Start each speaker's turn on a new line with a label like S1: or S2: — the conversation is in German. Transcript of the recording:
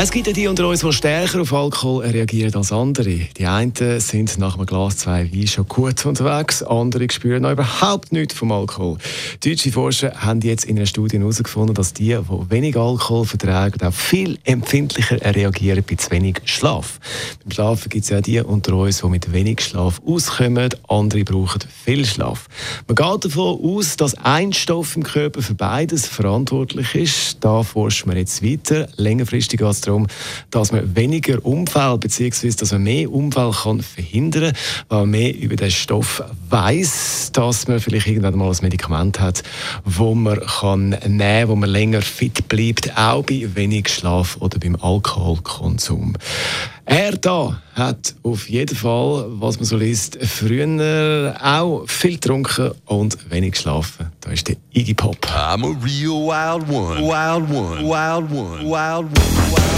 S1: Es gibt ja die unter uns, die stärker auf Alkohol reagieren als andere. Die einen sind nach einem Glas zwei Wein schon gut unterwegs, andere spüren noch überhaupt nichts vom Alkohol. Deutsche Forscher haben jetzt in einer Studie herausgefunden, dass die, die wenig Alkohol vertragen, auch viel empfindlicher reagieren bei zu wenig Schlaf. Beim Schlafen gibt es ja die unter uns, die mit wenig Schlaf auskommen, andere brauchen viel Schlaf. Man geht davon aus, dass ein Stoff im Körper für beides verantwortlich ist. Da forschen wir jetzt weiter. Längerfristig als darum, dass man weniger Unfall bzw. dass man mehr Unfall kann verhindern kann, weil man mehr über den Stoff weiß, dass man vielleicht irgendwann mal ein Medikament hat, wo man kann nehmen kann, wo man länger fit bleibt, auch bei wenig Schlaf oder beim Alkoholkonsum. Er da hat auf jeden Fall, was man so liest, früher auch viel getrunken und wenig geschlafen. Da ist der Iggy Pop. I'm a real wild one. Wild one. Wild one.
S2: Wild one.